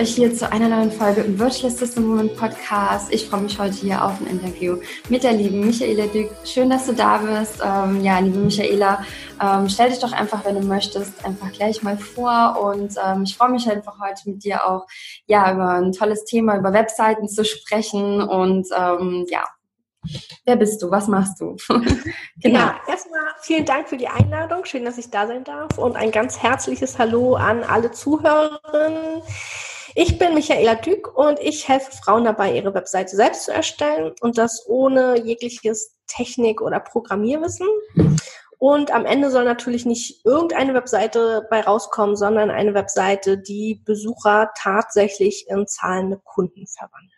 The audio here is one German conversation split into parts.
euch hier zu einer neuen Folge im Virtual Assistant Woman Podcast. Ich freue mich heute hier auf ein Interview mit der lieben Michaela Dück. Schön, dass du da bist. Ähm, ja, liebe Michaela, ähm, stell dich doch einfach, wenn du möchtest, einfach gleich mal vor und ähm, ich freue mich einfach heute mit dir auch ja über ein tolles Thema, über Webseiten zu sprechen und ähm, ja, Wer bist du? Was machst du? genau. Ja, erstmal vielen Dank für die Einladung. Schön, dass ich da sein darf. Und ein ganz herzliches Hallo an alle Zuhörerinnen. Ich bin Michaela Dück und ich helfe Frauen dabei, ihre Webseite selbst zu erstellen und das ohne jegliches Technik- oder Programmierwissen. Und am Ende soll natürlich nicht irgendeine Webseite bei rauskommen, sondern eine Webseite, die Besucher tatsächlich in zahlende Kunden verwandelt.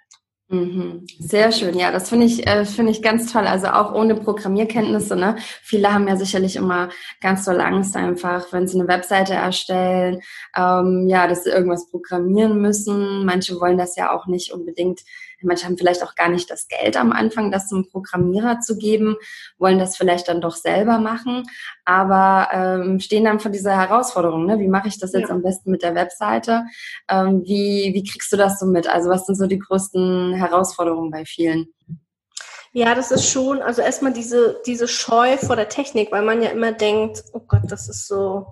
Mhm. Sehr schön, ja, das finde ich, äh, finde ich ganz toll. Also auch ohne Programmierkenntnisse, ne? Viele haben ja sicherlich immer ganz toll Angst einfach, wenn sie eine Webseite erstellen, ähm, ja, dass sie irgendwas programmieren müssen. Manche wollen das ja auch nicht unbedingt Manche haben vielleicht auch gar nicht das Geld am Anfang, das zum Programmierer zu geben, wollen das vielleicht dann doch selber machen, aber ähm, stehen dann vor dieser Herausforderung. Ne? Wie mache ich das jetzt ja. am besten mit der Webseite? Ähm, wie, wie kriegst du das so mit? Also was sind so die größten Herausforderungen bei vielen? Ja, das ist schon, also erstmal diese, diese Scheu vor der Technik, weil man ja immer denkt, oh Gott, das ist so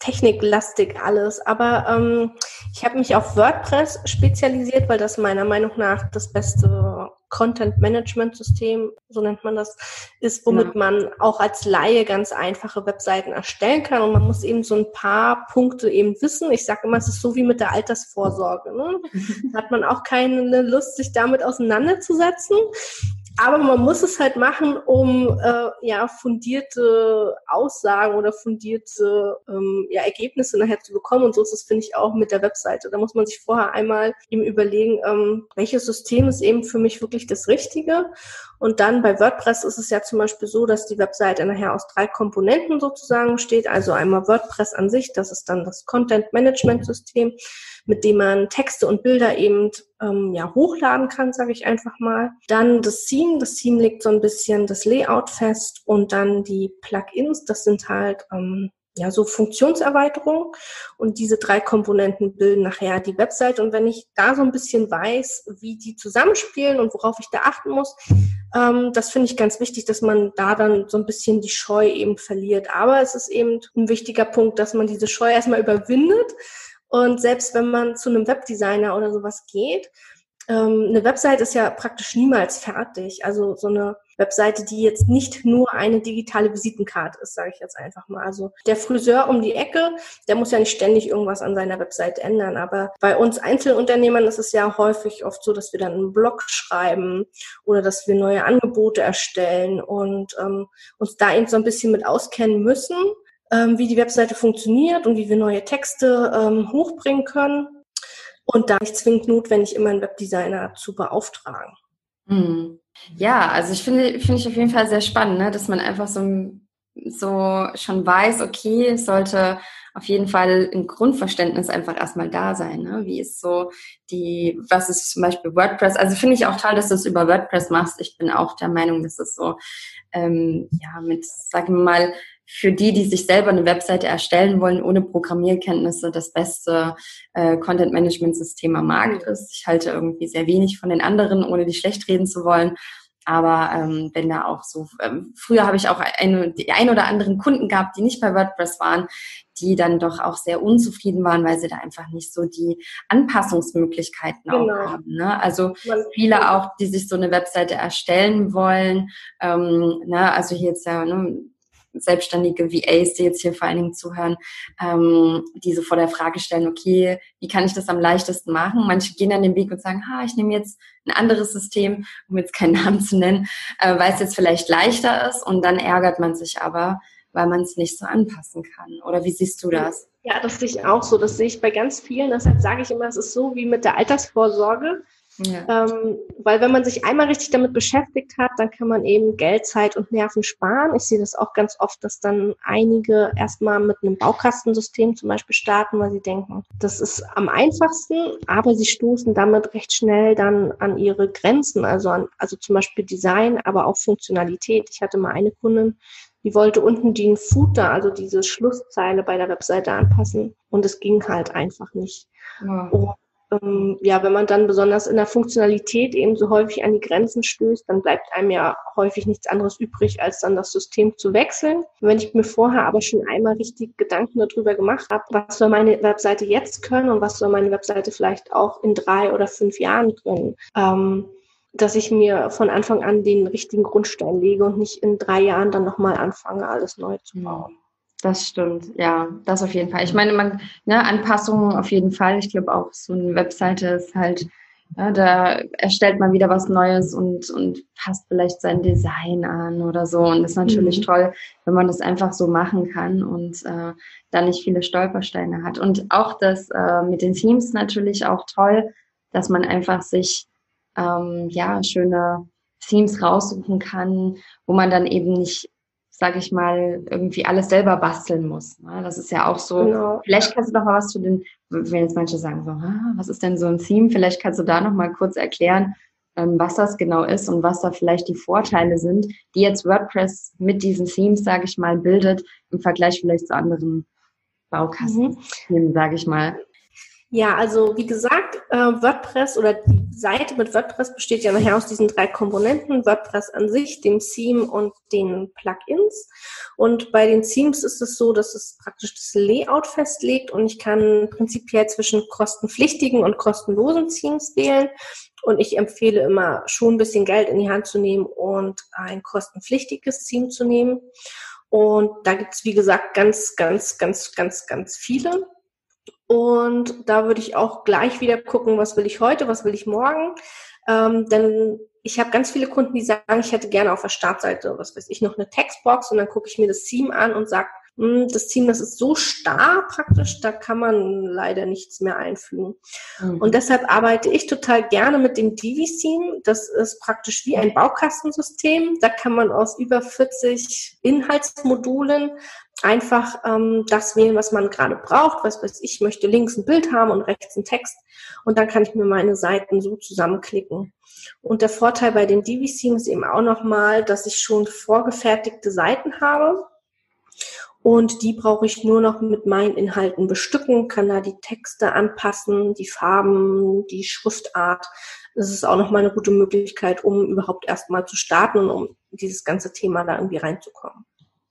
techniklastig alles. Aber ähm, ich habe mich auf WordPress spezialisiert, weil das meiner Meinung nach das beste Content-Management-System, so nennt man das, ist, womit ja. man auch als Laie ganz einfache Webseiten erstellen kann. Und man muss eben so ein paar Punkte eben wissen. Ich sage immer, es ist so wie mit der Altersvorsorge. Ne? Da hat man auch keine Lust, sich damit auseinanderzusetzen. Aber man muss es halt machen, um äh, ja fundierte Aussagen oder fundierte ähm, ja, Ergebnisse nachher zu bekommen. Und so ist es, finde ich, auch mit der Webseite. Da muss man sich vorher einmal eben überlegen, ähm, welches System ist eben für mich wirklich das Richtige. Und dann bei WordPress ist es ja zum Beispiel so, dass die Webseite nachher aus drei Komponenten sozusagen besteht. Also einmal WordPress an sich, das ist dann das Content Management System mit dem man Texte und Bilder eben ähm, ja, hochladen kann, sage ich einfach mal. Dann das Theme. Das Theme legt so ein bisschen das Layout fest und dann die Plugins. Das sind halt ähm, ja, so Funktionserweiterungen und diese drei Komponenten bilden nachher die Website. Und wenn ich da so ein bisschen weiß, wie die zusammenspielen und worauf ich da achten muss, ähm, das finde ich ganz wichtig, dass man da dann so ein bisschen die Scheu eben verliert. Aber es ist eben ein wichtiger Punkt, dass man diese Scheu erstmal überwindet und selbst wenn man zu einem Webdesigner oder sowas geht, ähm, eine Website ist ja praktisch niemals fertig. Also so eine Webseite, die jetzt nicht nur eine digitale Visitenkarte ist, sage ich jetzt einfach mal. Also der Friseur um die Ecke, der muss ja nicht ständig irgendwas an seiner Webseite ändern. Aber bei uns Einzelunternehmern ist es ja häufig oft so, dass wir dann einen Blog schreiben oder dass wir neue Angebote erstellen und ähm, uns da eben so ein bisschen mit auskennen müssen ähm, wie die Webseite funktioniert und wie wir neue Texte ähm, hochbringen können. Und da nicht zwingend notwendig, immer einen Webdesigner zu beauftragen. Hm. Ja, also ich finde, finde ich auf jeden Fall sehr spannend, ne? dass man einfach so, so schon weiß, okay, es sollte auf jeden Fall ein Grundverständnis einfach erstmal da sein. Ne? Wie ist so die, was ist zum Beispiel WordPress? Also finde ich auch toll, dass du es über WordPress machst. Ich bin auch der Meinung, dass es so, ähm, ja, mit, sagen wir mal, für die, die sich selber eine Webseite erstellen wollen, ohne Programmierkenntnisse, das beste äh, Content-Management-System am Markt mhm. ist. Ich halte irgendwie sehr wenig von den anderen, ohne die schlecht reden zu wollen. Aber ähm, wenn da auch so, ähm, früher habe ich auch eine, die ein oder anderen Kunden gehabt, die nicht bei WordPress waren, die dann doch auch sehr unzufrieden waren, weil sie da einfach nicht so die Anpassungsmöglichkeiten genau. auch haben. Ne? Also viele auch, die sich so eine Webseite erstellen wollen, ähm, ne? also hier jetzt ja, ne, selbstständige VAs, die jetzt hier vor allen Dingen zuhören, ähm, die so vor der Frage stellen, okay, wie kann ich das am leichtesten machen? Manche gehen dann den Weg und sagen, ha, ich nehme jetzt ein anderes System, um jetzt keinen Namen zu nennen, äh, weil es jetzt vielleicht leichter ist und dann ärgert man sich aber, weil man es nicht so anpassen kann. Oder wie siehst du das? Ja, das sehe ich auch so. Das sehe ich bei ganz vielen. Deshalb sage ich immer, es ist so wie mit der Altersvorsorge. Ja. Ähm, weil wenn man sich einmal richtig damit beschäftigt hat, dann kann man eben Geld, Zeit und Nerven sparen. Ich sehe das auch ganz oft, dass dann einige erstmal mit einem Baukastensystem zum Beispiel starten, weil sie denken, das ist am einfachsten, aber sie stoßen damit recht schnell dann an ihre Grenzen, also an, also zum Beispiel Design, aber auch Funktionalität. Ich hatte mal eine Kundin, die wollte unten den Footer, also diese Schlusszeile bei der Webseite anpassen und es ging halt einfach nicht. Ja. Und ähm, ja, wenn man dann besonders in der Funktionalität eben so häufig an die Grenzen stößt, dann bleibt einem ja häufig nichts anderes übrig, als dann das System zu wechseln. Wenn ich mir vorher aber schon einmal richtig Gedanken darüber gemacht habe, was soll meine Webseite jetzt können und was soll meine Webseite vielleicht auch in drei oder fünf Jahren können, ähm, dass ich mir von Anfang an den richtigen Grundstein lege und nicht in drei Jahren dann nochmal anfange, alles neu zu bauen. Das stimmt, ja, das auf jeden Fall. Ich meine, man, ne, Anpassungen auf jeden Fall. Ich glaube auch, so eine Webseite ist halt, ja, da erstellt man wieder was Neues und, und passt vielleicht sein Design an oder so. Und das ist natürlich mhm. toll, wenn man das einfach so machen kann und äh, da nicht viele Stolpersteine hat. Und auch das äh, mit den Themes natürlich auch toll, dass man einfach sich ähm, ja schöne Themes raussuchen kann, wo man dann eben nicht sage ich mal, irgendwie alles selber basteln muss. Ne? Das ist ja auch so. Genau. Vielleicht kannst du noch mal was zu den, wenn jetzt manche sagen so, ah, was ist denn so ein Theme? Vielleicht kannst du da noch mal kurz erklären, ähm, was das genau ist und was da vielleicht die Vorteile sind, die jetzt WordPress mit diesen Themes, sage ich mal, bildet im Vergleich vielleicht zu anderen Baukasten, mhm. sage ich mal. Ja, also wie gesagt, äh, WordPress oder die Seite mit WordPress besteht ja nachher aus diesen drei Komponenten, WordPress an sich, dem Theme und den Plugins. Und bei den Themes ist es so, dass es praktisch das Layout festlegt und ich kann prinzipiell zwischen kostenpflichtigen und kostenlosen Themes wählen. Und ich empfehle immer schon ein bisschen Geld in die Hand zu nehmen und ein kostenpflichtiges Theme zu nehmen. Und da gibt's wie gesagt, ganz, ganz, ganz, ganz, ganz viele. Und da würde ich auch gleich wieder gucken, was will ich heute, was will ich morgen. Ähm, denn ich habe ganz viele Kunden, die sagen, ich hätte gerne auf der Startseite, was weiß ich, noch eine Textbox und dann gucke ich mir das Theme an und sage, hm, das Theme, das ist so starr praktisch, da kann man leider nichts mehr einfügen. Mhm. Und deshalb arbeite ich total gerne mit dem Divi-Theme. Das ist praktisch wie ein Baukastensystem. Da kann man aus über 40 Inhaltsmodulen einfach ähm, das wählen, was man gerade braucht. Was weiß ich, möchte links ein Bild haben und rechts ein Text. Und dann kann ich mir meine Seiten so zusammenklicken. Und der Vorteil bei den Divi-Themes ist eben auch nochmal, dass ich schon vorgefertigte Seiten habe und die brauche ich nur noch mit meinen Inhalten bestücken, kann da die Texte anpassen, die Farben, die Schriftart. Das ist auch nochmal eine gute Möglichkeit, um überhaupt erstmal zu starten und um dieses ganze Thema da irgendwie reinzukommen.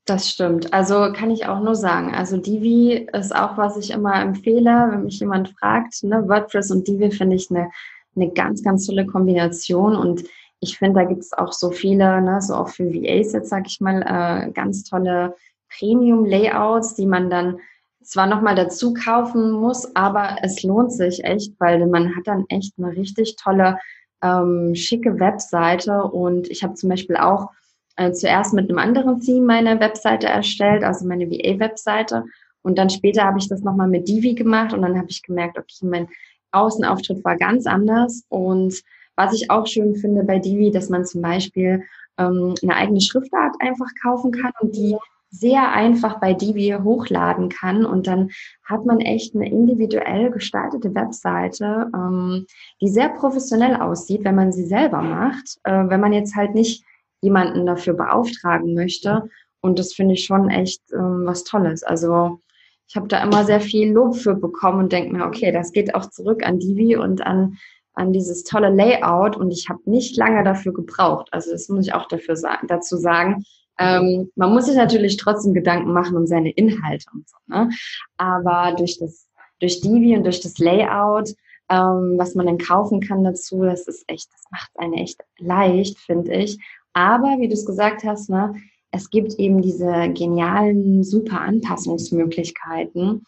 Das stimmt. Also kann ich auch nur sagen. Also Divi ist auch, was ich immer empfehle, wenn mich jemand fragt. Ne? WordPress und Divi finde ich eine, eine ganz, ganz tolle Kombination. Und ich finde, da gibt es auch so viele, ne, so auch für VAs jetzt, sag ich mal, äh, ganz tolle Premium-Layouts, die man dann zwar nochmal dazu kaufen muss, aber es lohnt sich echt, weil man hat dann echt eine richtig tolle, ähm, schicke Webseite und ich habe zum Beispiel auch äh, zuerst mit einem anderen Theme meine Webseite erstellt, also meine VA-Webseite und dann später habe ich das nochmal mit Divi gemacht und dann habe ich gemerkt, okay, mein Außenauftritt war ganz anders. Und was ich auch schön finde bei Divi, dass man zum Beispiel ähm, eine eigene Schriftart einfach kaufen kann und die sehr einfach bei Divi hochladen kann. Und dann hat man echt eine individuell gestaltete Webseite, ähm, die sehr professionell aussieht, wenn man sie selber macht, äh, wenn man jetzt halt nicht jemanden dafür beauftragen möchte. Und das finde ich schon echt ähm, was Tolles. Also ich habe da immer sehr viel Lob für bekommen und denke mir, okay, das geht auch zurück an Divi und an, an dieses tolle Layout und ich habe nicht lange dafür gebraucht. Also das muss ich auch dafür sagen, dazu sagen. Ähm, man muss sich natürlich trotzdem Gedanken machen um seine Inhalte und so. Ne? Aber durch das, durch Divi und durch das Layout, ähm, was man dann kaufen kann dazu, das ist echt, das macht eine echt leicht, finde ich. Aber wie du es gesagt hast, ne, es gibt eben diese genialen, super Anpassungsmöglichkeiten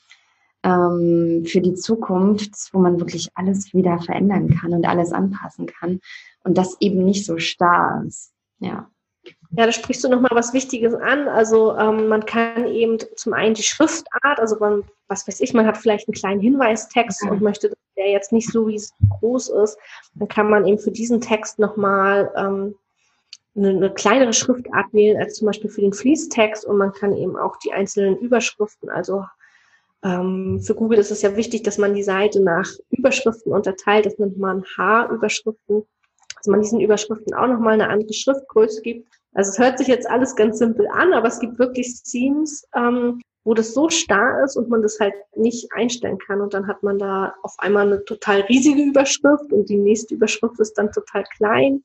ähm, für die Zukunft, wo man wirklich alles wieder verändern kann und alles anpassen kann und das eben nicht so starr ist. Ja. Ja, da sprichst du nochmal was Wichtiges an. Also ähm, man kann eben zum einen die Schriftart, also man, was weiß ich, man hat vielleicht einen kleinen Hinweistext mhm. und möchte, dass der jetzt nicht so wie es groß ist, dann kann man eben für diesen Text nochmal ähm, eine, eine kleinere Schriftart wählen als zum Beispiel für den Fließtext und man kann eben auch die einzelnen Überschriften, also ähm, für Google ist es ja wichtig, dass man die Seite nach Überschriften unterteilt. Das nennt man H-Überschriften dass man diesen Überschriften auch nochmal eine andere Schriftgröße gibt. Also es hört sich jetzt alles ganz simpel an, aber es gibt wirklich Themes, ähm, wo das so starr ist und man das halt nicht einstellen kann. Und dann hat man da auf einmal eine total riesige Überschrift und die nächste Überschrift ist dann total klein.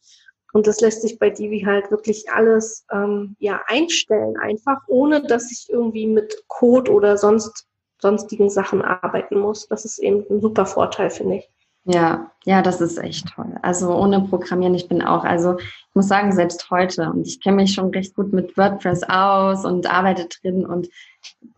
Und das lässt sich bei Divi halt wirklich alles ähm, ja einstellen, einfach, ohne dass ich irgendwie mit Code oder sonst sonstigen Sachen arbeiten muss. Das ist eben ein super Vorteil, finde ich. Ja, ja, das ist echt toll. Also ohne Programmieren, ich bin auch, also ich muss sagen, selbst heute, und ich kenne mich schon recht gut mit WordPress aus und arbeite drin und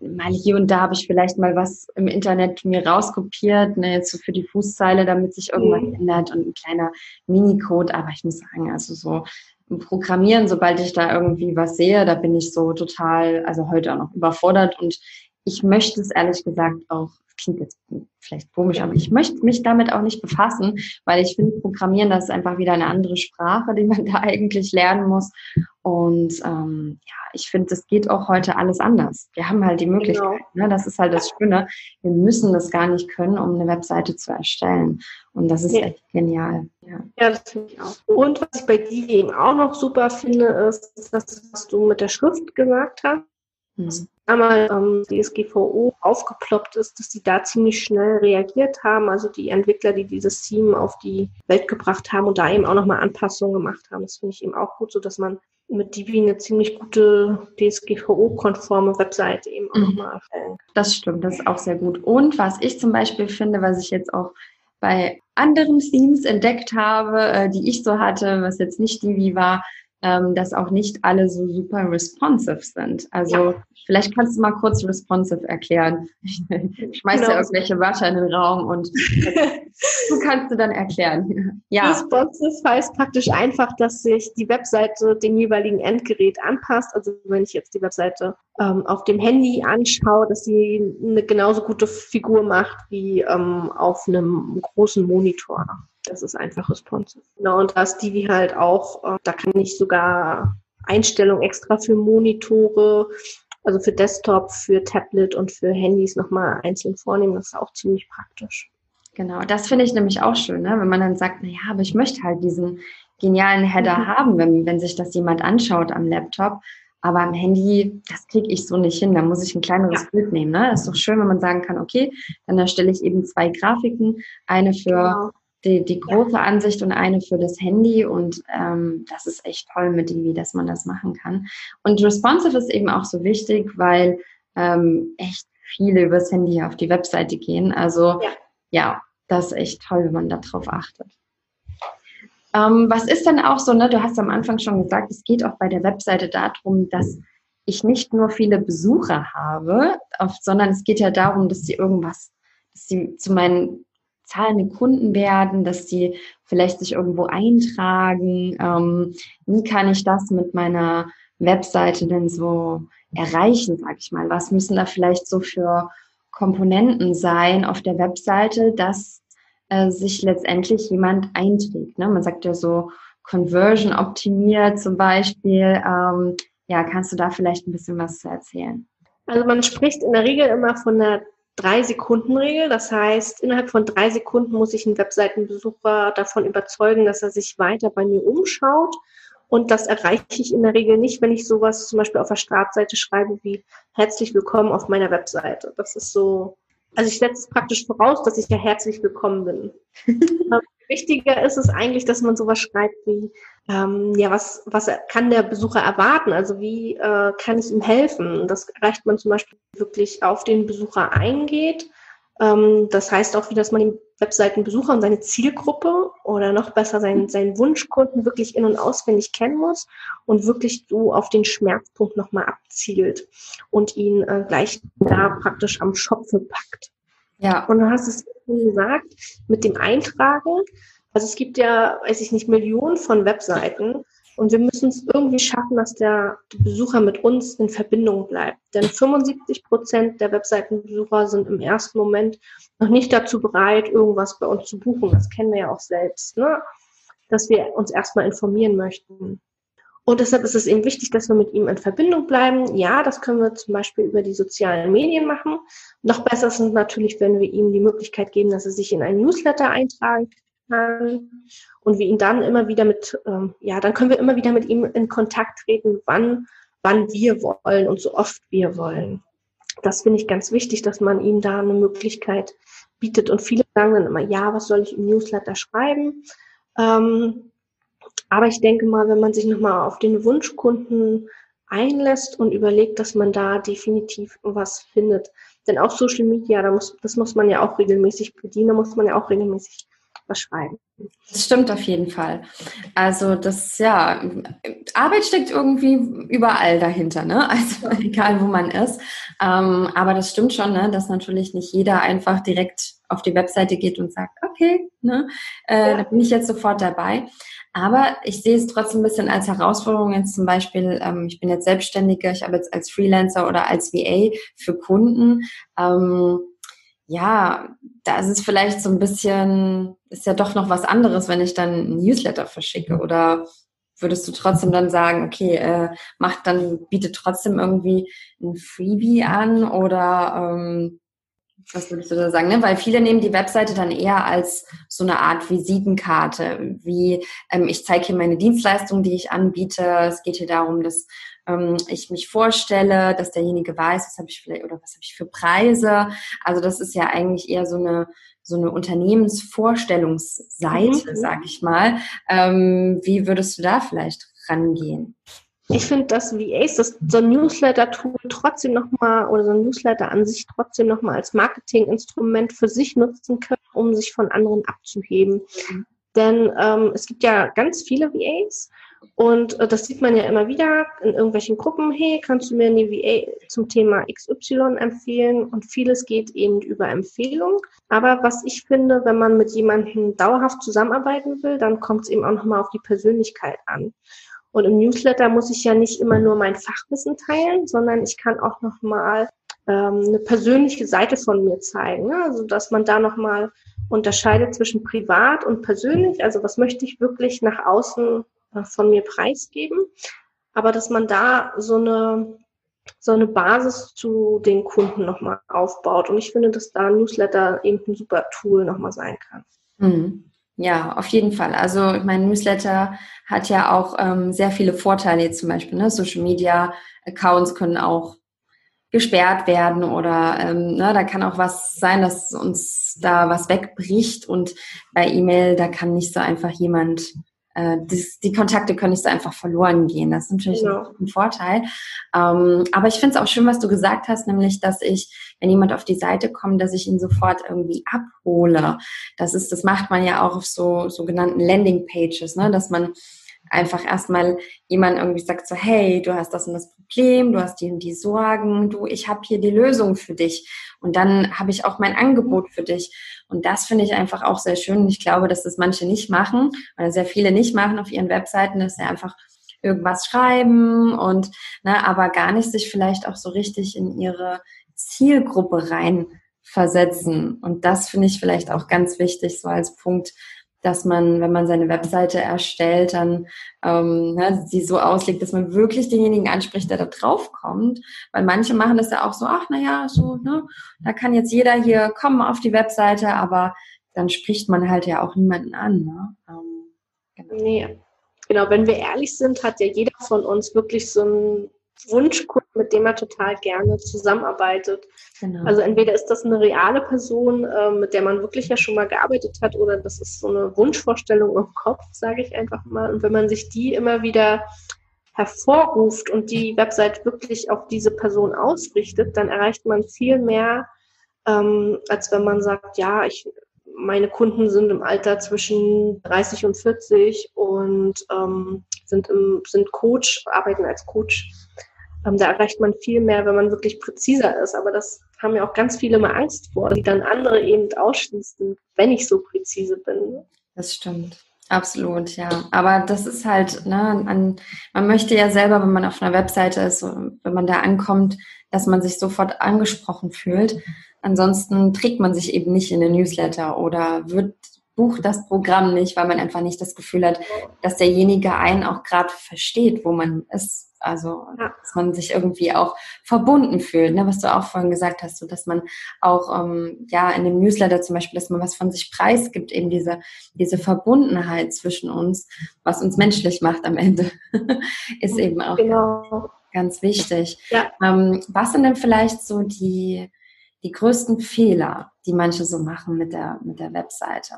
mal hier und da habe ich vielleicht mal was im Internet mir rauskopiert, ne, jetzt so für die Fußzeile, damit sich irgendwas mhm. ändert und ein kleiner Minicode, aber ich muss sagen, also so Programmieren, sobald ich da irgendwie was sehe, da bin ich so total, also heute auch noch überfordert und ich möchte es ehrlich gesagt auch klingt jetzt vielleicht komisch, aber ich möchte mich damit auch nicht befassen, weil ich finde, Programmieren, das ist einfach wieder eine andere Sprache, die man da eigentlich lernen muss. Und ähm, ja, ich finde, das geht auch heute alles anders. Wir haben halt die Möglichkeit, genau. ne? das ist halt das Schöne. Wir müssen das gar nicht können, um eine Webseite zu erstellen. Und das ist ja. echt genial. Ja, ja das finde ich auch. Und was ich bei dir eben auch noch super finde, ist das, was du mit der Schrift gesagt hast. Mhm einmal ähm, DSGVO aufgeploppt ist, dass die da ziemlich schnell reagiert haben. Also die Entwickler, die dieses Team auf die Welt gebracht haben und da eben auch nochmal Anpassungen gemacht haben. Das finde ich eben auch gut, so dass man mit Divi eine ziemlich gute DSGVO-konforme Webseite eben auch mhm. nochmal erstellen kann. Das stimmt, das ist auch sehr gut. Und was ich zum Beispiel finde, was ich jetzt auch bei anderen Themes entdeckt habe, äh, die ich so hatte, was jetzt nicht Divi war, ähm, dass auch nicht alle so super responsive sind. Also ja. vielleicht kannst du mal kurz responsive erklären. Ich schmeiß genau. ja irgendwelche Wörter in den Raum und du kannst du dann erklären. Ja. Responsive heißt praktisch einfach, dass sich die Webseite dem jeweiligen Endgerät anpasst. Also wenn ich jetzt die Webseite ähm, auf dem Handy anschaue, dass sie eine genauso gute Figur macht wie ähm, auf einem großen Monitor. Das ist einfach responsive. Genau, und da ist Divi halt auch, äh, da kann ich sogar Einstellungen extra für Monitore, also für Desktop, für Tablet und für Handys nochmal einzeln vornehmen. Das ist auch ziemlich praktisch. Genau, das finde ich nämlich auch schön, ne? wenn man dann sagt, na ja, aber ich möchte halt diesen genialen Header mhm. haben, wenn, wenn sich das jemand anschaut am Laptop. Aber am Handy, das kriege ich so nicht hin. Da muss ich ein kleineres ja. Bild nehmen. Ne? Das ist doch schön, wenn man sagen kann, okay, dann erstelle ich eben zwei Grafiken. Eine für genau die, die große Ansicht und eine für das Handy. Und ähm, das ist echt toll mit Divi, dass man das machen kann. Und responsive ist eben auch so wichtig, weil ähm, echt viele übers Handy auf die Webseite gehen. Also ja, ja das ist echt toll, wenn man darauf achtet. Ähm, was ist dann auch so, ne, du hast am Anfang schon gesagt, es geht auch bei der Webseite darum, dass ich nicht nur viele Besucher habe, sondern es geht ja darum, dass sie irgendwas, dass sie zu meinen zahlende Kunden werden, dass die vielleicht sich irgendwo eintragen. Ähm, wie kann ich das mit meiner Webseite denn so erreichen, sag ich mal? Was müssen da vielleicht so für Komponenten sein auf der Webseite, dass äh, sich letztendlich jemand einträgt? Ne? Man sagt ja so Conversion optimiert zum Beispiel. Ähm, ja, kannst du da vielleicht ein bisschen was zu erzählen? Also man spricht in der Regel immer von einer Drei-Sekunden-Regel. Das heißt, innerhalb von drei Sekunden muss ich einen Webseitenbesucher davon überzeugen, dass er sich weiter bei mir umschaut. Und das erreiche ich in der Regel nicht, wenn ich sowas zum Beispiel auf der Startseite schreibe wie herzlich willkommen auf meiner Webseite. Das ist so, also ich setze es praktisch voraus, dass ich ja herzlich willkommen bin. Ähm, wichtiger ist es eigentlich, dass man sowas schreibt wie, ähm, ja, was, was kann der Besucher erwarten? Also wie äh, kann ich ihm helfen? Das erreicht man zum Beispiel wirklich auf den Besucher eingeht. Ähm, das heißt auch, wie dass man den Webseitenbesucher und seine Zielgruppe oder noch besser seinen, seinen Wunschkunden wirklich in- und auswendig kennen muss und wirklich so auf den Schmerzpunkt nochmal abzielt und ihn äh, gleich da praktisch am Schopfe packt. Ja. Und du hast es gesagt, mit dem Eintragen. Also es gibt ja, weiß ich nicht, Millionen von Webseiten und wir müssen es irgendwie schaffen, dass der, Besucher mit uns in Verbindung bleibt. Denn 75 Prozent der Webseitenbesucher sind im ersten Moment noch nicht dazu bereit, irgendwas bei uns zu buchen. Das kennen wir ja auch selbst, ne? dass wir uns erstmal informieren möchten. Und deshalb ist es eben wichtig, dass wir mit ihm in Verbindung bleiben. Ja, das können wir zum Beispiel über die sozialen Medien machen. Noch besser ist es natürlich, wenn wir ihm die Möglichkeit geben, dass er sich in ein Newsletter eintragt. Kann und wir ihn dann immer wieder mit, ähm, ja, dann können wir immer wieder mit ihm in Kontakt treten, wann, wann wir wollen und so oft wir wollen. Das finde ich ganz wichtig, dass man ihm da eine Möglichkeit bietet. Und viele sagen dann immer, ja, was soll ich im Newsletter schreiben? Ähm, aber ich denke mal, wenn man sich nochmal auf den Wunschkunden einlässt und überlegt, dass man da definitiv was findet. Denn auch Social Media, da muss, das muss man ja auch regelmäßig bedienen, da muss man ja auch regelmäßig was schreiben. Das stimmt auf jeden Fall. Also das, ja, Arbeit steckt irgendwie überall dahinter, ne? Also egal, wo man ist. Ähm, aber das stimmt schon, ne? dass natürlich nicht jeder einfach direkt auf die Webseite geht und sagt, okay, ne? Äh, ja. da bin ich jetzt sofort dabei. Aber ich sehe es trotzdem ein bisschen als Herausforderung. Jetzt zum Beispiel, ähm, ich bin jetzt Selbstständige, ich habe jetzt als Freelancer oder als VA für Kunden. Ähm, ja, da ist es vielleicht so ein bisschen, ist ja doch noch was anderes, wenn ich dann ein Newsletter verschicke. Oder würdest du trotzdem dann sagen, okay, äh, macht dann, bietet trotzdem irgendwie ein Freebie an oder ähm, was würdest du da sagen? Ne? Weil viele nehmen die Webseite dann eher als so eine Art Visitenkarte, wie ähm, ich zeige hier meine Dienstleistung, die ich anbiete. Es geht hier darum, dass ähm, ich mich vorstelle, dass derjenige weiß, was habe ich vielleicht oder was habe ich für Preise. Also das ist ja eigentlich eher so eine so eine Unternehmensvorstellungsseite, mhm. sag ich mal. Ähm, wie würdest du da vielleicht rangehen? Ich finde, dass VAs das so ein Newsletter-Tool trotzdem nochmal oder so ein Newsletter an sich trotzdem nochmal als Marketinginstrument für sich nutzen können, um sich von anderen abzuheben. Mhm. Denn ähm, es gibt ja ganz viele VAs und äh, das sieht man ja immer wieder in irgendwelchen Gruppen. Hey, kannst du mir eine VA zum Thema XY empfehlen? Und vieles geht eben über Empfehlung. Aber was ich finde, wenn man mit jemandem dauerhaft zusammenarbeiten will, dann kommt es eben auch nochmal auf die Persönlichkeit an. Und im Newsletter muss ich ja nicht immer nur mein Fachwissen teilen, sondern ich kann auch nochmal ähm, eine persönliche Seite von mir zeigen. Ne? Also dass man da nochmal unterscheidet zwischen privat und persönlich. Also was möchte ich wirklich nach außen äh, von mir preisgeben. Aber dass man da so eine so eine Basis zu den Kunden nochmal aufbaut. Und ich finde, dass da ein Newsletter eben ein super Tool nochmal sein kann. Mhm. Ja, auf jeden Fall. Also mein Newsletter hat ja auch ähm, sehr viele Vorteile, jetzt zum Beispiel. Ne? Social Media Accounts können auch gesperrt werden oder ähm, ne, da kann auch was sein, dass uns da was wegbricht und bei E-Mail, da kann nicht so einfach jemand äh, das, die Kontakte können nicht so einfach verloren gehen. Das ist natürlich genau. ein, Vorteil. Ähm, aber ich finde es auch schön, was du gesagt hast, nämlich, dass ich, wenn jemand auf die Seite kommt, dass ich ihn sofort irgendwie abhole. Das ist, das macht man ja auch auf so sogenannten Landing Pages, ne, dass man einfach erstmal jemand irgendwie sagt so, hey, du hast das und das Problem, du hast die und die Sorgen, du, ich habe hier die Lösung für dich und dann habe ich auch mein Angebot für dich. Und das finde ich einfach auch sehr schön. Ich glaube, dass das manche nicht machen oder sehr viele nicht machen auf ihren Webseiten, dass sie einfach irgendwas schreiben und ne, aber gar nicht sich vielleicht auch so richtig in ihre Zielgruppe rein versetzen. Und das finde ich vielleicht auch ganz wichtig, so als Punkt, dass man, wenn man seine Webseite erstellt, dann ähm, ne, sie so auslegt, dass man wirklich denjenigen anspricht, der da drauf kommt. Weil manche machen das ja auch so, ach naja, so, ne, da kann jetzt jeder hier kommen auf die Webseite, aber dann spricht man halt ja auch niemanden an. Ne? Ähm, genau. Nee. Genau, wenn wir ehrlich sind, hat ja jeder von uns wirklich so ein Wunschkunden, mit dem er total gerne zusammenarbeitet. Genau. Also entweder ist das eine reale Person, äh, mit der man wirklich ja schon mal gearbeitet hat, oder das ist so eine Wunschvorstellung im Kopf, sage ich einfach mal. Und wenn man sich die immer wieder hervorruft und die Website wirklich auf diese Person ausrichtet, dann erreicht man viel mehr, ähm, als wenn man sagt, ja, ich meine Kunden sind im Alter zwischen 30 und 40 und ähm, sind, im, sind Coach, arbeiten als Coach. Ähm, da erreicht man viel mehr, wenn man wirklich präziser ist. Aber das haben ja auch ganz viele mal Angst vor, die dann andere eben ausschließen, wenn ich so präzise bin. Das stimmt. Absolut, ja. Aber das ist halt, ne, an, man möchte ja selber, wenn man auf einer Webseite ist, wenn man da ankommt, dass man sich sofort angesprochen fühlt. Ansonsten trägt man sich eben nicht in den Newsletter oder wird bucht das Programm nicht, weil man einfach nicht das Gefühl hat, dass derjenige einen auch gerade versteht, wo man ist. Also, ja. dass man sich irgendwie auch verbunden fühlt, ne? was du auch vorhin gesagt hast, so dass man auch, ähm, ja, in dem Newsletter zum Beispiel, dass man was von sich preisgibt, eben diese, diese Verbundenheit zwischen uns, was uns menschlich macht am Ende, ist eben auch genau. ganz wichtig. Ja. Ähm, was sind denn vielleicht so die, die größten Fehler, die manche so machen mit der, mit der Webseite?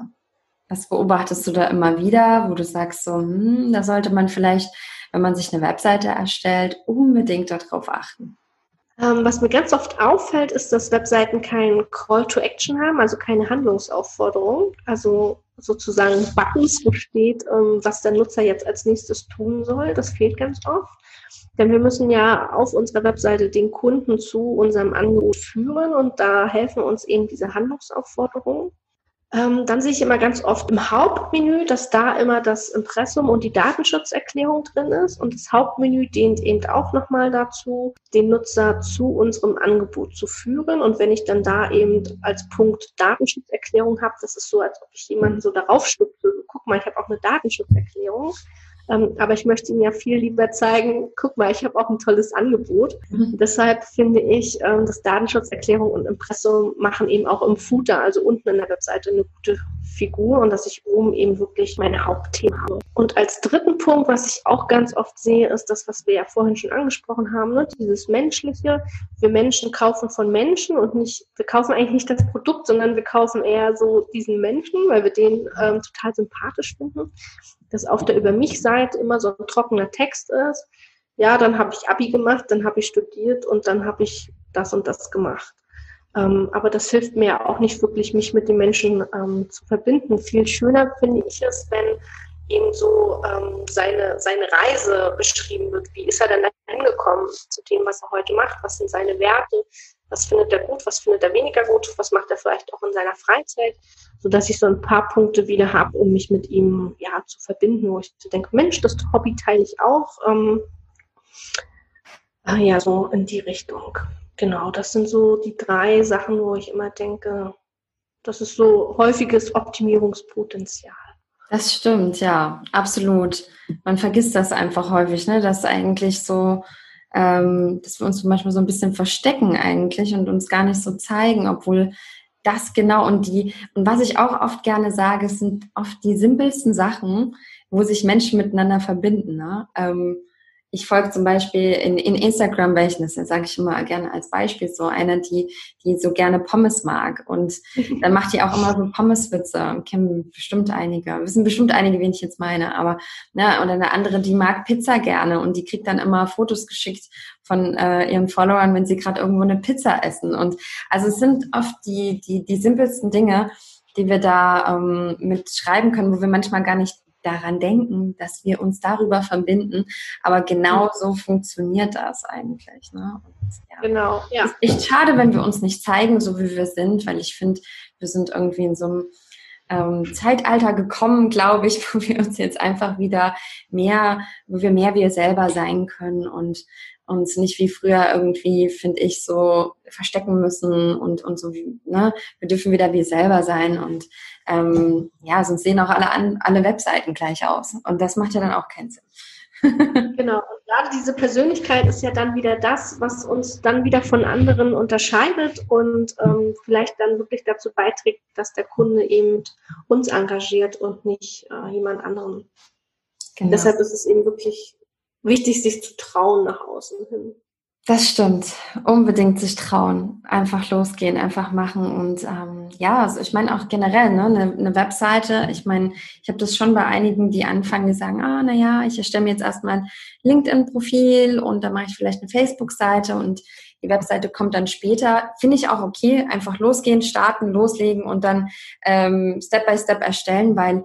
Was beobachtest du da immer wieder, wo du sagst, so, hm, da sollte man vielleicht, wenn man sich eine Webseite erstellt, unbedingt darauf achten? Ähm, was mir ganz oft auffällt, ist, dass Webseiten keinen Call to Action haben, also keine Handlungsaufforderung, also sozusagen Buttons, wo steht, ähm, was der Nutzer jetzt als nächstes tun soll. Das fehlt ganz oft. Denn wir müssen ja auf unserer Webseite den Kunden zu unserem Angebot führen und da helfen uns eben diese Handlungsaufforderungen. Ähm, dann sehe ich immer ganz oft im Hauptmenü, dass da immer das Impressum und die Datenschutzerklärung drin ist. Und das Hauptmenü dient eben auch nochmal dazu, den Nutzer zu unserem Angebot zu führen. Und wenn ich dann da eben als Punkt Datenschutzerklärung habe, das ist so, als ob ich jemanden so darauf stupse, guck mal, ich habe auch eine Datenschutzerklärung. Ähm, aber ich möchte Ihnen ja viel lieber zeigen, guck mal, ich habe auch ein tolles Angebot. Mhm. Deshalb finde ich, ähm, dass Datenschutzerklärung und Impressum machen eben auch im Footer, also unten in der Webseite, eine gute Figur und dass ich oben eben wirklich meine Hauptthemen habe. Und als dritten Punkt, was ich auch ganz oft sehe, ist das, was wir ja vorhin schon angesprochen haben, ne? dieses Menschliche. Wir Menschen kaufen von Menschen und nicht, wir kaufen eigentlich nicht das Produkt, sondern wir kaufen eher so diesen Menschen, weil wir den ähm, total sympathisch finden dass auf der Über mich-Seite immer so ein trockener Text ist. Ja, dann habe ich Abi gemacht, dann habe ich studiert und dann habe ich das und das gemacht. Ähm, aber das hilft mir auch nicht wirklich, mich mit den Menschen ähm, zu verbinden. Viel schöner finde ich es, wenn eben so ähm, seine, seine Reise beschrieben wird. Wie ist er denn da hingekommen zu dem, was er heute macht? Was sind seine Werte? Was findet er gut? Was findet er weniger gut? Was macht er vielleicht auch in seiner Freizeit? so dass ich so ein paar Punkte wieder habe, um mich mit ihm ja zu verbinden, wo ich denke, Mensch, das Hobby teile ich auch. Ähm, ah ja, so in die Richtung. Genau, das sind so die drei Sachen, wo ich immer denke, das ist so häufiges Optimierungspotenzial. Das stimmt, ja, absolut. Man vergisst das einfach häufig, ne? Dass eigentlich so, ähm, dass wir uns manchmal so ein bisschen verstecken eigentlich und uns gar nicht so zeigen, obwohl das genau und die, und was ich auch oft gerne sage, sind oft die simpelsten Sachen, wo sich Menschen miteinander verbinden. Ne? Ähm, ich folge zum Beispiel in, in Instagram welchen, das sage ich immer gerne als Beispiel, so eine, die, die so gerne Pommes mag. Und dann macht die auch immer so Pommeswitze. Kennen bestimmt einige, wissen bestimmt einige, wen ich jetzt meine. Aber, ne, und eine andere, die mag Pizza gerne und die kriegt dann immer Fotos geschickt von äh, ihren Followern, wenn sie gerade irgendwo eine Pizza essen. Und also es sind oft die, die, die simpelsten Dinge, die wir da ähm, mit schreiben können, wo wir manchmal gar nicht daran denken, dass wir uns darüber verbinden. Aber genau mhm. so funktioniert das eigentlich. Ne? Und, ja. Genau, ja. Es ist echt schade, wenn wir uns nicht zeigen, so wie wir sind, weil ich finde, wir sind irgendwie in so einem ähm, Zeitalter gekommen, glaube ich, wo wir uns jetzt einfach wieder mehr, wo wir mehr wir selber sein können und uns nicht wie früher irgendwie, finde ich, so verstecken müssen und, und so ne, wir dürfen wieder wir selber sein und ähm, ja, sonst sehen auch alle, an, alle Webseiten gleich aus. Und das macht ja dann auch keinen Sinn. genau. Und gerade diese Persönlichkeit ist ja dann wieder das, was uns dann wieder von anderen unterscheidet und ähm, vielleicht dann wirklich dazu beiträgt, dass der Kunde eben uns engagiert und nicht äh, jemand anderen. Genau. Deshalb ist es eben wirklich wichtig, sich zu trauen nach außen hin. Das stimmt. Unbedingt sich trauen. Einfach losgehen, einfach machen. Und ähm, ja, also ich meine auch generell, ne, eine, eine Webseite, ich meine, ich habe das schon bei einigen, die anfangen, die sagen, ah, naja, ich erstelle mir jetzt erstmal ein LinkedIn-Profil und dann mache ich vielleicht eine Facebook-Seite und die Webseite kommt dann später. Finde ich auch okay. Einfach losgehen, starten, loslegen und dann ähm, Step by Step erstellen, weil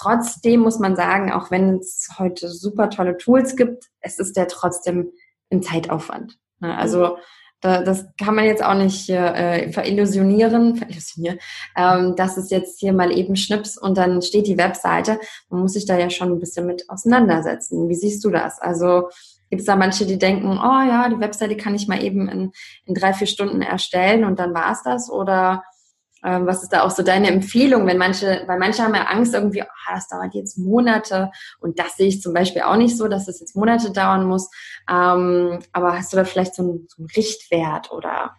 trotzdem muss man sagen, auch wenn es heute super tolle Tools gibt, es ist ja trotzdem ein Zeitaufwand. Ne? Also mhm. da, das kann man jetzt auch nicht äh, verillusionieren, verillusionieren, ähm, dass es jetzt hier mal eben schnips und dann steht die Webseite. Man muss sich da ja schon ein bisschen mit auseinandersetzen. Wie siehst du das? Also gibt es da manche, die denken, oh ja, die Webseite kann ich mal eben in, in drei, vier Stunden erstellen und dann war es das? Oder Ähm, was ist da auch so deine Empfehlung, wenn manche, weil manche haben ja Angst irgendwie, oh, das dauert jetzt Monate und das sehe ich zum Beispiel auch nicht so, dass es jetzt Monate dauern muss. Ähm, aber hast du da vielleicht so einen, so einen Richtwert oder?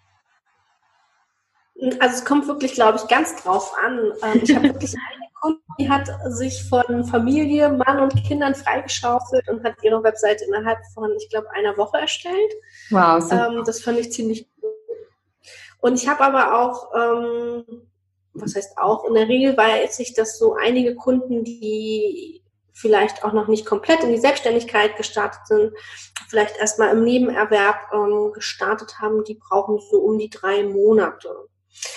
Also es kommt wirklich, glaube ich, ganz drauf an. Ähm, ich habe wirklich eine Kundin, die hat sich von Familie, Mann und Kindern freigeschaufelt und hat ihre Webseite innerhalb von, ich glaube, einer Woche erstellt. Wow. Ähm, das fand ich ziemlich gut. Und ich habe aber auch, ähm, was heißt auch, in der Regel weiß ich, dass so einige Kunden, die vielleicht auch noch nicht komplett in die Selbstständigkeit gestartet sind, vielleicht erstmal im Nebenerwerb ähm, gestartet haben, die brauchen so um die drei Monate.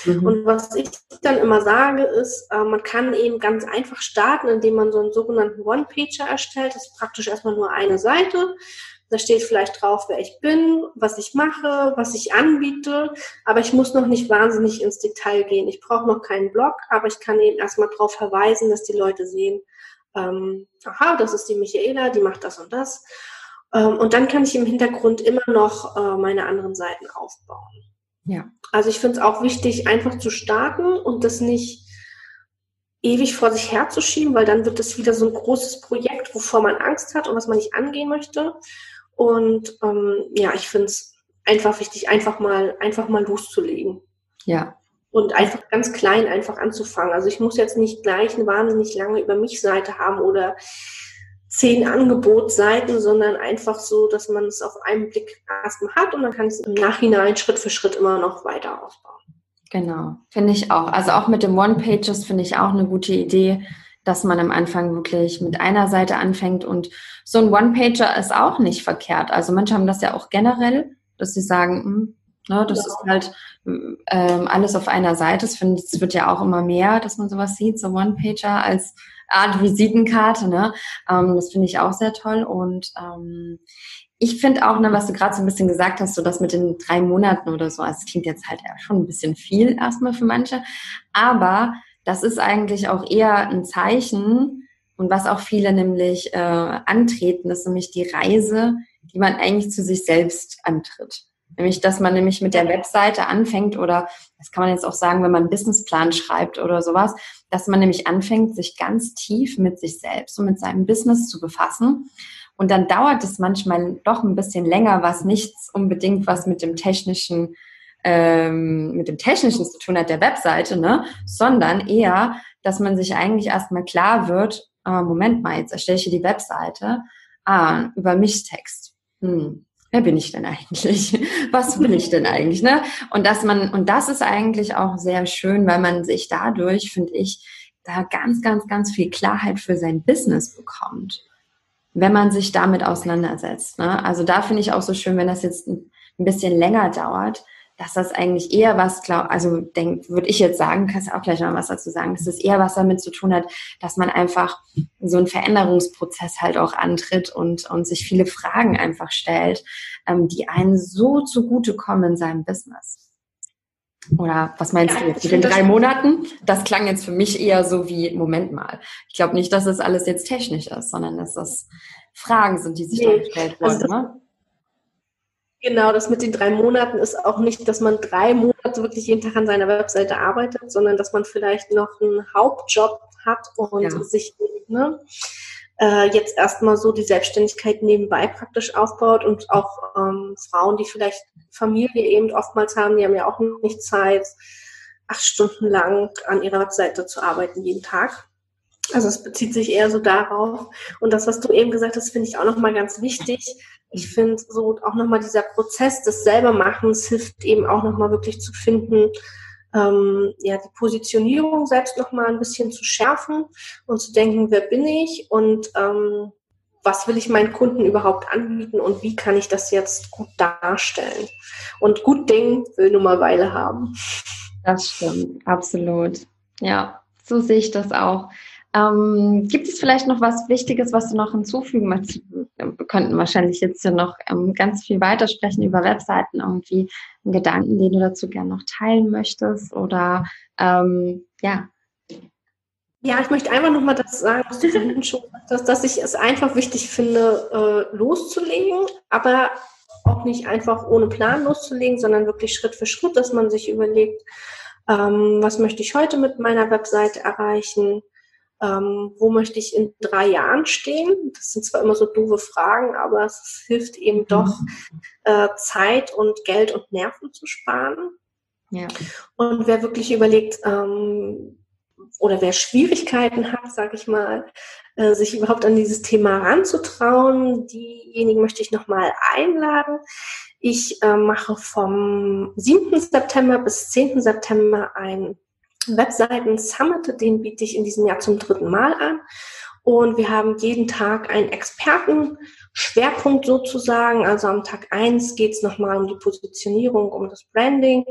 Mhm. Und was ich dann immer sage, ist, äh, man kann eben ganz einfach starten, indem man so einen sogenannten One-Pager erstellt. Das ist praktisch erstmal nur eine Seite. Da steht vielleicht drauf, wer ich bin, was ich mache, was ich anbiete. Aber ich muss noch nicht wahnsinnig ins Detail gehen. Ich brauche noch keinen Blog, aber ich kann eben erstmal darauf verweisen, dass die Leute sehen, ähm, aha, das ist die Michaela, die macht das und das. Ähm, und dann kann ich im Hintergrund immer noch äh, meine anderen Seiten aufbauen. Ja. Also ich finde es auch wichtig, einfach zu starten und das nicht ewig vor sich herzuschieben, weil dann wird das wieder so ein großes Projekt, wovor man Angst hat und was man nicht angehen möchte. Und ähm, ja, ich finde es einfach wichtig, einfach mal, einfach mal loszulegen. Ja. Und einfach ganz klein einfach anzufangen. Also ich muss jetzt nicht gleich eine wahnsinnig lange über mich Seite haben oder zehn Angebotsseiten, sondern einfach so, dass man es auf einen Blick erstmal hat und dann kann es im Nachhinein Schritt für Schritt immer noch weiter ausbauen. Genau, finde ich auch. Also auch mit dem One-Pages finde ich auch eine gute Idee, dass man am Anfang wirklich mit einer Seite anfängt und so ein One-Pager ist auch nicht verkehrt. Also manche haben das ja auch generell, dass sie sagen, hm, ne, das ja. ist halt ähm, alles auf einer Seite. Es wird ja auch immer mehr, dass man sowas sieht, so One-Pager als Art Visitenkarte. Ne? Ähm, das finde ich auch sehr toll. Und ähm, ich finde auch, ne, was du gerade so ein bisschen gesagt hast, so das mit den drei Monaten oder so, also das klingt jetzt halt schon ein bisschen viel erstmal für manche. Aber das ist eigentlich auch eher ein Zeichen, und was auch viele nämlich äh, antreten, ist nämlich die Reise, die man eigentlich zu sich selbst antritt. Nämlich, dass man nämlich mit der Webseite anfängt oder das kann man jetzt auch sagen, wenn man einen Businessplan schreibt oder sowas, dass man nämlich anfängt, sich ganz tief mit sich selbst und mit seinem Business zu befassen. Und dann dauert es manchmal doch ein bisschen länger, was nichts unbedingt was mit dem technischen ähm, mit dem Technischen zu tun hat, der Webseite, ne? sondern eher, dass man sich eigentlich erstmal klar wird, äh, Moment mal, jetzt erstelle ich hier die Webseite, ah, über mich Text. Hm, wer bin ich denn eigentlich? Was will ich denn eigentlich? Ne? Und dass man, und das ist eigentlich auch sehr schön, weil man sich dadurch, finde ich, da ganz, ganz, ganz viel Klarheit für sein Business bekommt, wenn man sich damit auseinandersetzt. Ne? Also da finde ich auch so schön, wenn das jetzt ein bisschen länger dauert, dass das eigentlich eher was, glaub, also denk, würde ich jetzt sagen, kannst du auch gleich noch was dazu sagen, dass das eher was damit zu tun hat, dass man einfach so einen Veränderungsprozess halt auch antritt und, und sich viele Fragen einfach stellt, ähm, die einen so zugutekommen in seinem Business. Oder was meinst ja, du jetzt mit den drei Monaten? Das klang jetzt für mich eher so wie, Moment mal, ich glaube nicht, dass das alles jetzt technisch ist, sondern dass das Fragen sind, die sich nee. da gestellt wurden. Also ne? Genau, das mit den drei Monaten ist auch nicht, dass man drei Monate wirklich jeden Tag an seiner Webseite arbeitet, sondern dass man vielleicht noch einen Hauptjob hat und ja. sich ne, äh, jetzt erstmal so die Selbstständigkeit nebenbei praktisch aufbaut und auch ähm, Frauen, die vielleicht Familie eben oftmals haben, die haben ja auch nicht Zeit, acht Stunden lang an ihrer Webseite zu arbeiten jeden Tag. Also es bezieht sich eher so darauf. Und das, was du eben gesagt hast, finde ich auch nochmal ganz wichtig ich finde so auch nochmal dieser Prozess des Selbermachens hilft eben auch nochmal wirklich zu finden, ähm, ja, die Positionierung selbst nochmal ein bisschen zu schärfen und zu denken, wer bin ich und ähm, was will ich meinen Kunden überhaupt anbieten und wie kann ich das jetzt gut darstellen. Und gut Ding will nur mal Weile haben. Das stimmt, absolut. Ja, so sehe ich das auch. Ähm, gibt es vielleicht noch was Wichtiges, was du noch hinzufügen möchtest? Wir könnten wahrscheinlich jetzt ja noch ähm, ganz viel weitersprechen über Webseiten, irgendwie einen Gedanken, den du dazu gerne noch teilen möchtest oder ähm, ja. Ja, ich möchte einfach nochmal das sagen, was du vorhin schon gesagt hast, dass ich es einfach wichtig finde, äh, loszulegen, aber auch nicht einfach ohne Plan loszulegen, sondern wirklich Schritt für Schritt, dass man sich überlegt, Ähm, was möchte ich heute mit meiner Webseite erreichen? Ähm, wo möchte ich in drei Jahren stehen? Das sind zwar immer so doofe Fragen, aber es hilft eben mhm. doch, äh, Zeit und Geld und Nerven zu sparen. Ja. Und wer wirklich überlegt, ähm, oder wer Schwierigkeiten hat, sage ich mal, äh, sich überhaupt an dieses Thema ranzutrauen, diejenigen möchte ich nochmal einladen. Ich äh, mache vom 7. September bis 10. September ein Webseiten-Summit, den biete ich in diesem Jahr zum dritten Mal an. Und wir haben jeden Tag einen Experten-Schwerpunkt sozusagen. Also am Tag eins geht es nochmal um die Positionierung, um das Branding.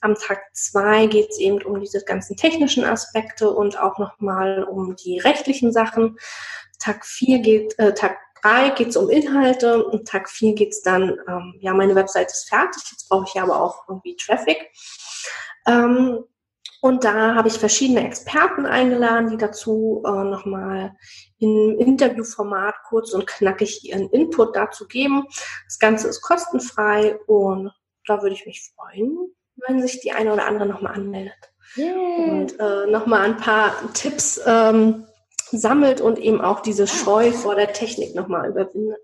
Am Tag zwei geht es eben um diese ganzen technischen Aspekte und auch nochmal um die rechtlichen Sachen. Tag vier geht, äh, Tag drei geht es um Inhalte und Tag vier geht es dann, ähm, ja, meine Website ist fertig, jetzt brauche ich aber auch irgendwie Traffic. Ähm, und da habe ich verschiedene Experten eingeladen, die dazu äh, nochmal im Interviewformat kurz und knackig ihren Input dazu geben. Das Ganze ist kostenfrei und da würde ich mich freuen, wenn sich die eine oder andere nochmal anmeldet. Yeah. Und äh, nochmal ein paar Tipps ähm, sammelt und eben auch diese Scheu vor der Technik nochmal überwindet.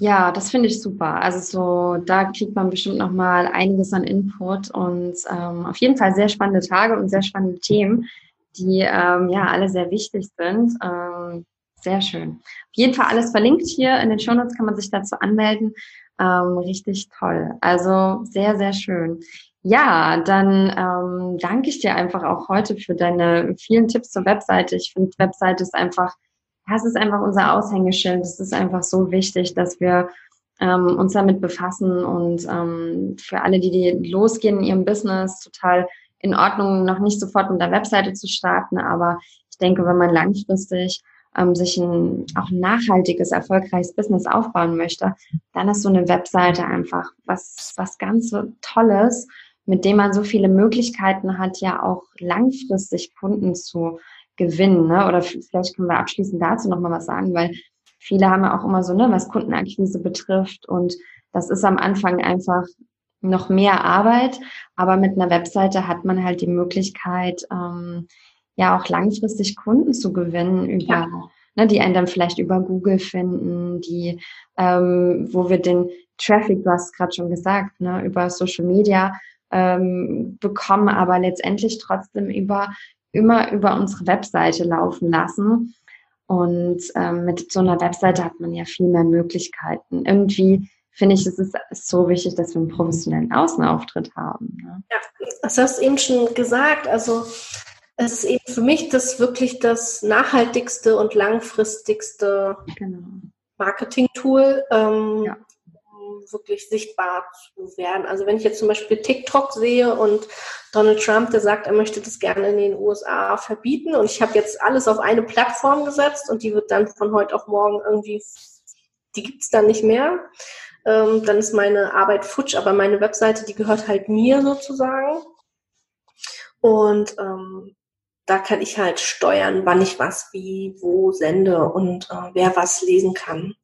Ja, das finde ich super. Also so, da kriegt man bestimmt noch mal einiges an Input und ähm, auf jeden Fall sehr spannende Tage und sehr spannende Themen, die ähm, ja alle sehr wichtig sind. Ähm, sehr schön. Auf jeden Fall alles verlinkt hier in den Shownotes kann man sich dazu anmelden. Ähm, richtig toll. Also sehr, sehr schön. Ja, dann ähm, danke ich dir einfach auch heute für deine vielen Tipps zur Webseite. Ich finde, Webseite ist einfach das ist einfach unser Aushängeschild. Es ist einfach so wichtig, dass wir ähm, uns damit befassen und ähm, für alle, die, die losgehen in ihrem Business, total in Ordnung, noch nicht sofort mit der Webseite zu starten, aber ich denke, wenn man langfristig ähm, sich ein auch nachhaltiges, erfolgreiches Business aufbauen möchte, dann ist so eine Webseite einfach was, was ganz so Tolles, mit dem man so viele Möglichkeiten hat, ja auch langfristig Kunden zu gewinnen. Ne? Oder vielleicht können wir abschließend dazu nochmal was sagen, weil viele haben ja auch immer so, ne, was Kundenakquise betrifft. Und das ist am Anfang einfach noch mehr Arbeit, aber mit einer Webseite hat man halt die Möglichkeit, ähm, ja auch langfristig Kunden zu gewinnen über, ja. ne, die einen dann vielleicht über Google finden, die, ähm, wo wir den Traffic, du hast gerade schon gesagt, ne, über Social Media ähm, bekommen, aber letztendlich trotzdem über immer über unsere Webseite laufen lassen. Und ähm, mit so einer Webseite hat man ja viel mehr Möglichkeiten. Irgendwie finde ich, es ist so wichtig, dass wir einen professionellen Außenauftritt haben. Ne? Ja, das hast du eben schon gesagt. Also es ist eben für mich das wirklich das nachhaltigste und langfristigste genau. Marketing-Tool. Ähm, ja wirklich sichtbar zu werden. Also wenn ich jetzt zum Beispiel TikTok sehe und Donald Trump, der sagt, er möchte das gerne in den USA verbieten und ich habe jetzt alles auf eine Plattform gesetzt und die wird dann von heute auf morgen irgendwie, die gibt es dann nicht mehr, ähm, dann ist meine Arbeit futsch, aber meine Webseite, die gehört halt mir sozusagen. Und ähm, da kann ich halt steuern, wann ich was, wie, wo sende und äh, wer was lesen kann.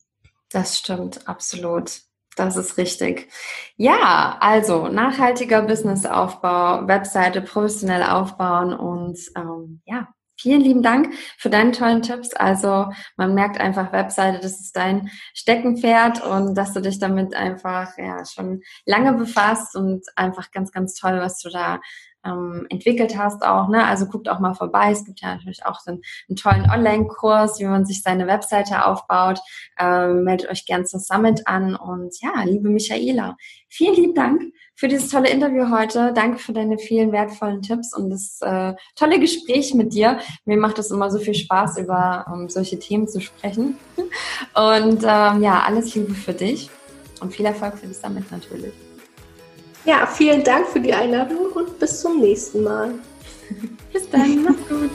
Das stimmt, absolut. Das ist richtig. Ja, also nachhaltiger Businessaufbau, Webseite professionell aufbauen und ähm, ja, vielen lieben Dank für deine tollen Tipps. Also man merkt einfach Webseite, das ist dein Steckenpferd und dass du dich damit einfach ja schon lange befasst und einfach ganz, ganz toll, was du da ähm, entwickelt hast auch. Ne? Also guckt auch mal vorbei. Es gibt ja natürlich auch einen, einen tollen Online-Kurs, wie man sich seine Webseite aufbaut. Ähm, meldet euch gern zur Summit an. Und ja, liebe Michaela, vielen lieben Dank für dieses tolle Interview heute. Danke für deine vielen wertvollen Tipps und das äh, tolle Gespräch mit dir. Mir macht es immer so viel Spaß, über ähm, solche Themen zu sprechen. Und ähm, ja, alles Liebe für dich und viel Erfolg für die Summit natürlich. Ja, vielen Dank für die Einladung und bis zum nächsten Mal. bis dann, mach's gut.